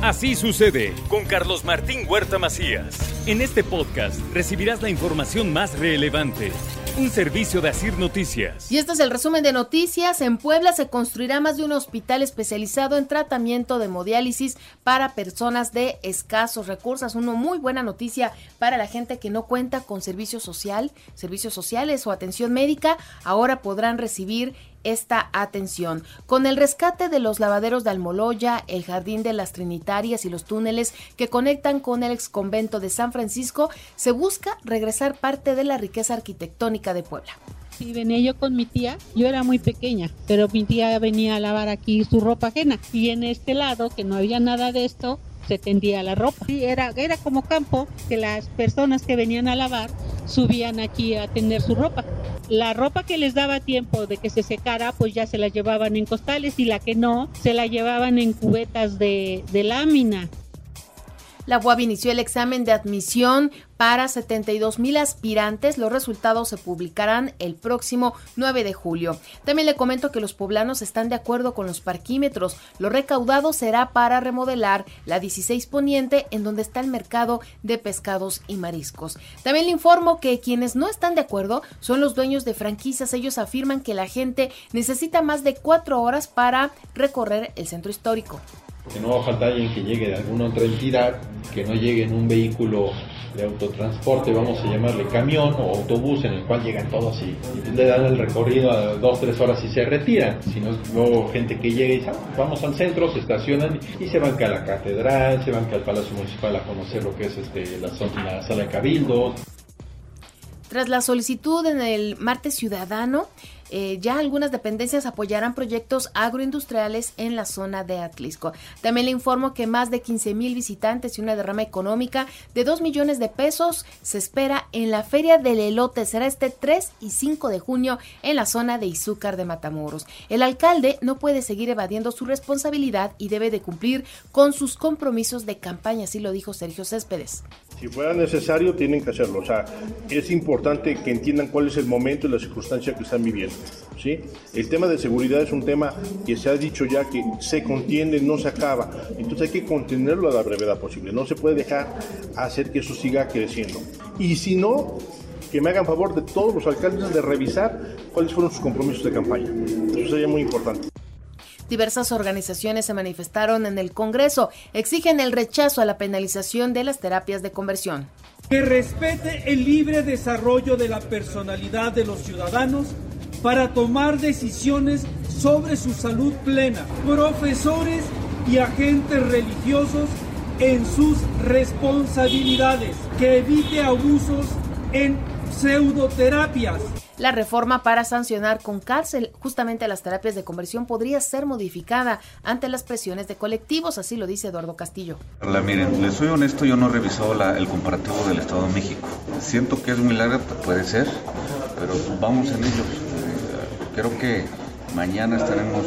Así sucede con Carlos Martín Huerta Macías. En este podcast recibirás la información más relevante. Un servicio de Asir Noticias. Y este es el resumen de noticias. En Puebla se construirá más de un hospital especializado en tratamiento de hemodiálisis para personas de escasos recursos. Una muy buena noticia para la gente que no cuenta con servicio social, servicios sociales o atención médica. Ahora podrán recibir esta atención. Con el rescate de los lavaderos de Almoloya, el Jardín de las Trinitarias y los túneles que conectan con el ex convento de San Francisco, se busca regresar parte de la riqueza arquitectónica de Puebla. Sí, venía yo con mi tía, yo era muy pequeña, pero mi tía venía a lavar aquí su ropa ajena y en este lado, que no había nada de esto, se tendía la ropa. Sí, era, era como campo que las personas que venían a lavar subían aquí a tender su ropa. La ropa que les daba tiempo de que se secara, pues ya se la llevaban en costales y la que no, se la llevaban en cubetas de, de lámina. La UAB inició el examen de admisión para 72 mil aspirantes. Los resultados se publicarán el próximo 9 de julio. También le comento que los poblanos están de acuerdo con los parquímetros. Lo recaudado será para remodelar la 16 Poniente, en donde está el mercado de pescados y mariscos. También le informo que quienes no están de acuerdo son los dueños de franquicias. Ellos afirman que la gente necesita más de cuatro horas para recorrer el centro histórico que no va a faltar alguien que llegue de alguna otra entidad, que no llegue en un vehículo de autotransporte, vamos a llamarle camión o autobús, en el cual llegan todos y, le dan el recorrido a dos, tres horas y se retiran. Sino luego gente que llega y dice, ah, vamos al centro, se estacionan y se van que a la catedral, se van que al Palacio Municipal a conocer lo que es este, la, la sala de cabildos. Tras la solicitud en el martes ciudadano, eh, ya algunas dependencias apoyarán proyectos agroindustriales en la zona de Atlisco. También le informo que más de 15 mil visitantes y una derrama económica de 2 millones de pesos se espera en la Feria del Elote. Será este 3 y 5 de junio en la zona de Izúcar de Matamoros. El alcalde no puede seguir evadiendo su responsabilidad y debe de cumplir con sus compromisos de campaña, así lo dijo Sergio Céspedes. Si fuera necesario, tienen que hacerlo. O sea, es importante que entiendan cuál es el momento y la circunstancia que están viviendo. ¿sí? El tema de seguridad es un tema que se ha dicho ya que se contiene, no se acaba. Entonces hay que contenerlo a la brevedad posible. No se puede dejar hacer que eso siga creciendo. Y si no, que me hagan favor de todos los alcaldes de revisar cuáles fueron sus compromisos de campaña. Eso sería muy importante. Diversas organizaciones se manifestaron en el Congreso, exigen el rechazo a la penalización de las terapias de conversión. Que respete el libre desarrollo de la personalidad de los ciudadanos para tomar decisiones sobre su salud plena. Profesores y agentes religiosos en sus responsabilidades. Que evite abusos en pseudoterapias. La reforma para sancionar con cárcel justamente las terapias de conversión podría ser modificada ante las presiones de colectivos, así lo dice Eduardo Castillo. La, miren, les soy honesto, yo no he revisado el comparativo del Estado de México. Siento que es muy larga, puede ser, pero vamos en ello creo que mañana estaremos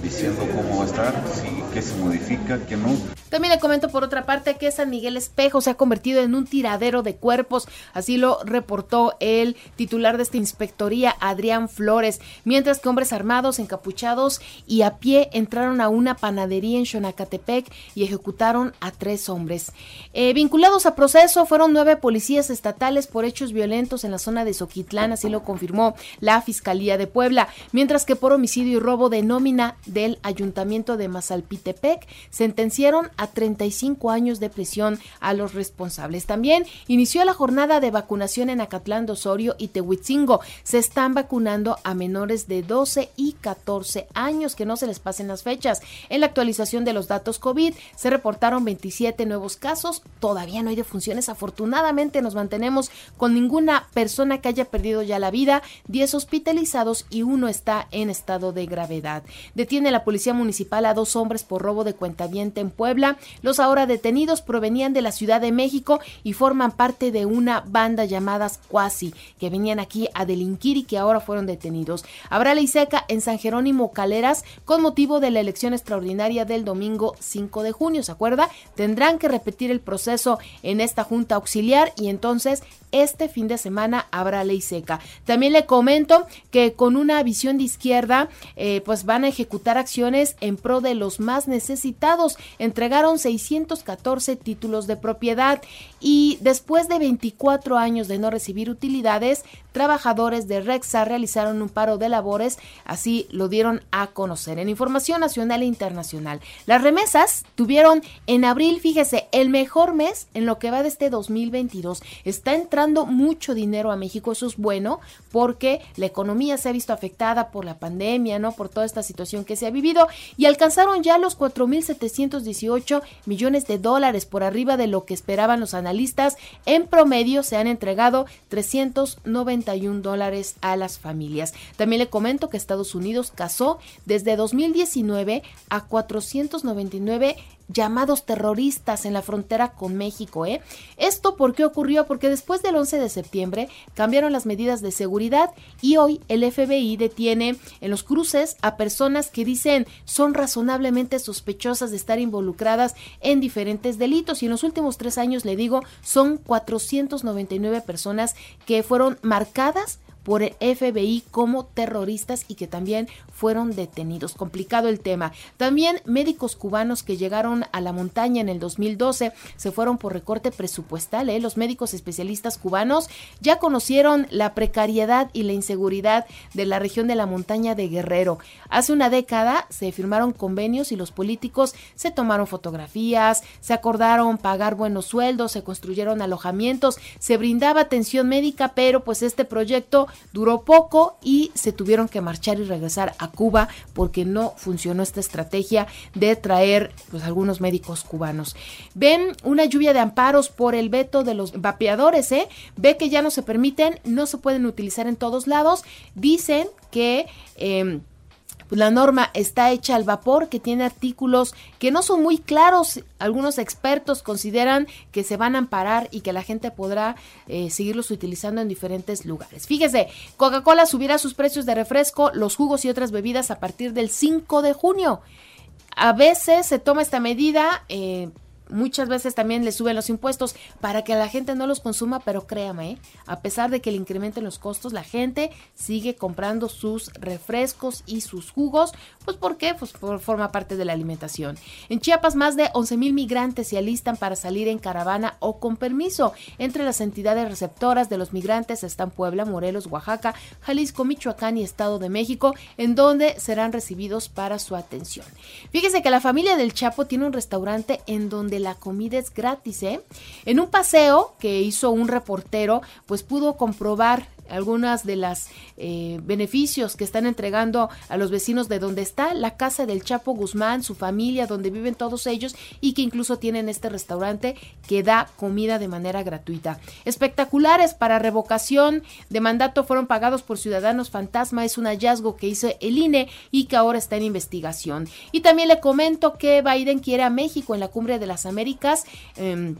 diciendo cómo va a estar, si, qué se modifica, qué no. También le comento por otra parte que San Miguel Espejo se ha convertido en un tiradero de cuerpos, así lo reportó el titular de esta inspectoría, Adrián Flores, mientras que hombres armados, encapuchados y a pie entraron a una panadería en Xonacatepec y ejecutaron a tres hombres. Eh, vinculados a proceso fueron nueve policías estatales por hechos violentos en la zona de Soquitlán, así lo confirmó la Fiscalía de Puebla, mientras que por homicidio y robo de nómina del Ayuntamiento de Mazalpitepec sentenciaron a 35 años de prisión a los responsables. También inició la jornada de vacunación en Acatlán de Osorio y Tehuitzingo. Se están vacunando a menores de 12 y 14 años, que no se les pasen las fechas. En la actualización de los datos COVID se reportaron 27 nuevos casos. Todavía no hay defunciones. Afortunadamente nos mantenemos con ninguna persona que haya perdido ya la vida, 10 hospitalizados y uno está en estado de gravedad. Detiene la Policía Municipal a dos hombres por robo de cuentaviente en Puebla los ahora detenidos provenían de la Ciudad de México y forman parte de una banda llamada Cuasi, que venían aquí a delinquir y que ahora fueron detenidos. Habrá ley seca en San Jerónimo Caleras con motivo de la elección extraordinaria del domingo 5 de junio, ¿se acuerda? Tendrán que repetir el proceso en esta junta auxiliar y entonces este fin de semana habrá ley seca. También le comento que con una visión de izquierda, eh, pues van a ejecutar acciones en pro de los más necesitados. Entregaron 614 títulos de propiedad y después de 24 años de no recibir utilidades, trabajadores de Rexa realizaron un paro de labores, así lo dieron a conocer en información nacional e internacional. Las remesas tuvieron en abril, fíjese, el mejor mes en lo que va de este 2022. Está entrando mucho dinero a México, eso es bueno porque la economía se ha visto afectada por la pandemia, ¿no? Por toda esta situación que se ha vivido y alcanzaron ya los 4.718 millones de dólares por arriba de lo que esperaban los analistas. En promedio se han entregado 391 dólares a las familias. También le comento que Estados Unidos casó desde 2019 a 499 llamados terroristas en la frontera con México. ¿eh? ¿Esto por qué ocurrió? Porque después del 11 de septiembre cambiaron las medidas de seguridad y hoy el FBI detiene en los cruces a personas que dicen son razonablemente sospechosas de estar involucradas en diferentes delitos y en los últimos tres años, le digo, son 499 personas que fueron marcadas destacadas por el FBI como terroristas y que también fueron detenidos. Complicado el tema. También médicos cubanos que llegaron a la montaña en el 2012 se fueron por recorte presupuestal. ¿eh? Los médicos especialistas cubanos ya conocieron la precariedad y la inseguridad de la región de la montaña de Guerrero. Hace una década se firmaron convenios y los políticos se tomaron fotografías, se acordaron pagar buenos sueldos, se construyeron alojamientos, se brindaba atención médica, pero pues este proyecto duró poco y se tuvieron que marchar y regresar a Cuba porque no funcionó esta estrategia de traer pues algunos médicos cubanos. Ven una lluvia de amparos por el veto de los vapeadores, ¿eh? Ve que ya no se permiten, no se pueden utilizar en todos lados. Dicen que... Eh, pues la norma está hecha al vapor, que tiene artículos que no son muy claros. Algunos expertos consideran que se van a amparar y que la gente podrá eh, seguirlos utilizando en diferentes lugares. Fíjese, Coca-Cola subirá sus precios de refresco, los jugos y otras bebidas a partir del 5 de junio. A veces se toma esta medida. Eh, muchas veces también le suben los impuestos para que la gente no los consuma, pero créame, ¿eh? a pesar de que le incrementen los costos, la gente sigue comprando sus refrescos y sus jugos, pues ¿por qué? Pues forma parte de la alimentación. En Chiapas más de 11 mil migrantes se alistan para salir en caravana o con permiso. Entre las entidades receptoras de los migrantes están Puebla, Morelos, Oaxaca, Jalisco, Michoacán y Estado de México, en donde serán recibidos para su atención. Fíjese que la familia del Chapo tiene un restaurante en donde la comida es gratis, ¿eh? En un paseo que hizo un reportero, pues pudo comprobar algunas de las eh, beneficios que están entregando a los vecinos de donde está la casa del Chapo Guzmán, su familia, donde viven todos ellos y que incluso tienen este restaurante que da comida de manera gratuita. Espectaculares para revocación de mandato fueron pagados por ciudadanos fantasma, es un hallazgo que hizo el INE y que ahora está en investigación. Y también le comento que Biden quiere a México en la cumbre de las Américas. Eh,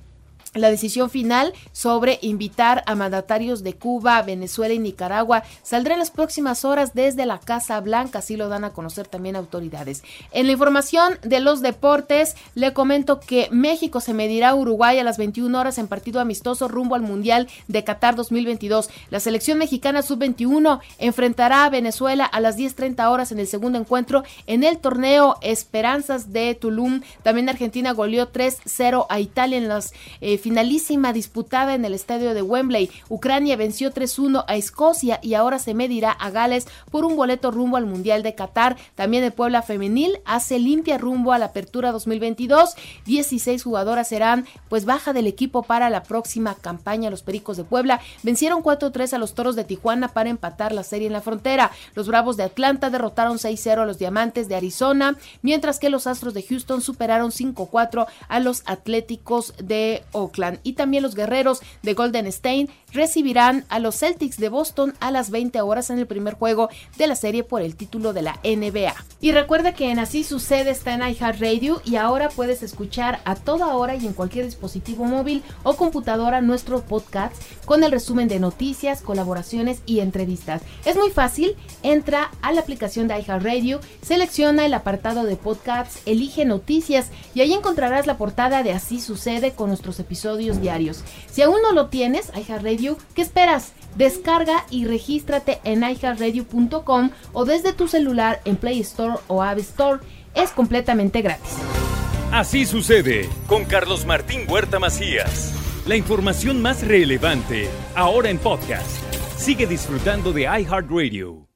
la decisión final sobre invitar a mandatarios de Cuba, Venezuela y Nicaragua saldrá en las próximas horas desde la Casa Blanca, así lo dan a conocer también autoridades. En la información de los deportes, le comento que México se medirá a Uruguay a las 21 horas en partido amistoso rumbo al Mundial de Qatar 2022. La selección mexicana sub-21 enfrentará a Venezuela a las 10.30 horas en el segundo encuentro en el torneo Esperanzas de Tulum. También Argentina goleó 3-0 a Italia en las eh, finalísima disputada en el estadio de Wembley. Ucrania venció 3-1 a Escocia y ahora se medirá a Gales por un boleto rumbo al Mundial de Qatar. También el Puebla Femenil hace limpia rumbo a la apertura 2022. 16 jugadoras serán pues baja del equipo para la próxima campaña. Los Pericos de Puebla vencieron 4-3 a los Toros de Tijuana para empatar la serie en la frontera. Los Bravos de Atlanta derrotaron 6-0 a los Diamantes de Arizona, mientras que los Astros de Houston superaron 5-4 a los Atléticos de y también los guerreros de Golden State recibirán a los Celtics de Boston a las 20 horas en el primer juego de la serie por el título de la NBA. Y recuerda que en Así Sucede está en iHeartRadio y ahora puedes escuchar a toda hora y en cualquier dispositivo móvil o computadora nuestro podcast con el resumen de noticias, colaboraciones y entrevistas. Es muy fácil, entra a la aplicación de iHeartRadio, selecciona el apartado de podcasts, elige noticias y ahí encontrarás la portada de Así Sucede con nuestros episodios si aún no lo tienes, iHeartRadio, ¿qué esperas? Descarga y regístrate en iHeartRadio.com o desde tu celular en Play Store o App Store. Es completamente gratis. Así sucede con Carlos Martín Huerta Macías. La información más relevante, ahora en podcast. Sigue disfrutando de iHeartRadio.